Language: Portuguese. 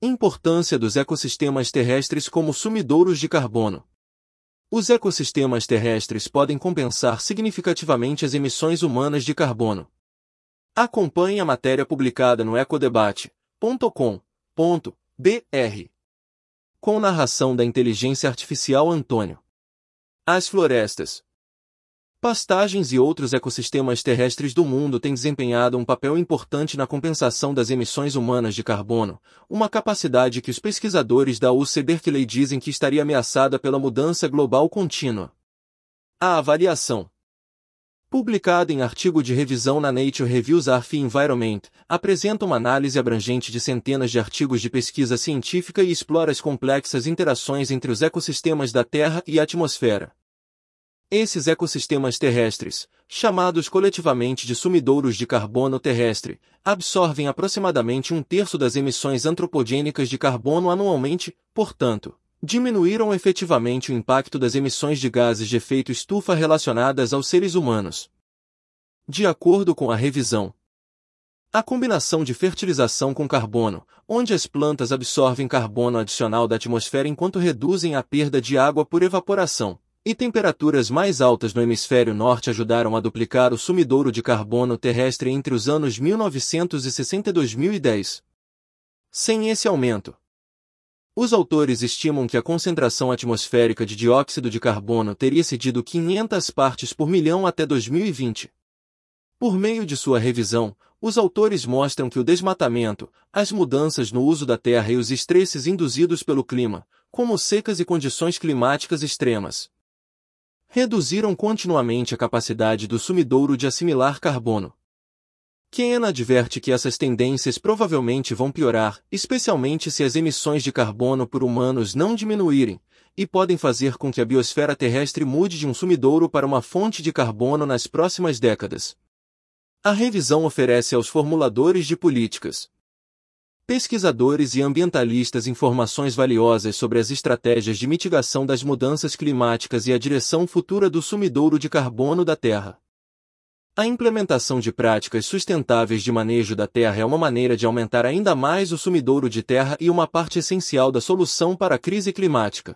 Importância dos ecossistemas terrestres como sumidouros de carbono. Os ecossistemas terrestres podem compensar significativamente as emissões humanas de carbono. Acompanhe a matéria publicada no ecodebate.com.br. Com narração da inteligência artificial Antônio. As florestas, Pastagens e outros ecossistemas terrestres do mundo têm desempenhado um papel importante na compensação das emissões humanas de carbono, uma capacidade que os pesquisadores da UC Berkeley dizem que estaria ameaçada pela mudança global contínua. A avaliação publicada em artigo de revisão na Nature Reviews Earth Environment, apresenta uma análise abrangente de centenas de artigos de pesquisa científica e explora as complexas interações entre os ecossistemas da Terra e a atmosfera. Esses ecossistemas terrestres, chamados coletivamente de sumidouros de carbono terrestre, absorvem aproximadamente um terço das emissões antropogênicas de carbono anualmente, portanto, diminuíram efetivamente o impacto das emissões de gases de efeito estufa relacionadas aos seres humanos. De acordo com a revisão, a combinação de fertilização com carbono, onde as plantas absorvem carbono adicional da atmosfera enquanto reduzem a perda de água por evaporação, e temperaturas mais altas no hemisfério norte ajudaram a duplicar o sumidouro de carbono terrestre entre os anos 1960 e 2010. Sem esse aumento, os autores estimam que a concentração atmosférica de dióxido de carbono teria cedido 500 partes por milhão até 2020. Por meio de sua revisão, os autores mostram que o desmatamento, as mudanças no uso da terra e os estresses induzidos pelo clima, como secas e condições climáticas extremas, reduziram continuamente a capacidade do sumidouro de assimilar carbono. Ken adverte que essas tendências provavelmente vão piorar, especialmente se as emissões de carbono por humanos não diminuírem, e podem fazer com que a biosfera terrestre mude de um sumidouro para uma fonte de carbono nas próximas décadas. A revisão oferece aos formuladores de políticas, pesquisadores e ambientalistas informações valiosas sobre as estratégias de mitigação das mudanças climáticas e a direção futura do sumidouro de carbono da Terra. A implementação de práticas sustentáveis de manejo da terra é uma maneira de aumentar ainda mais o sumidouro de terra e uma parte essencial da solução para a crise climática.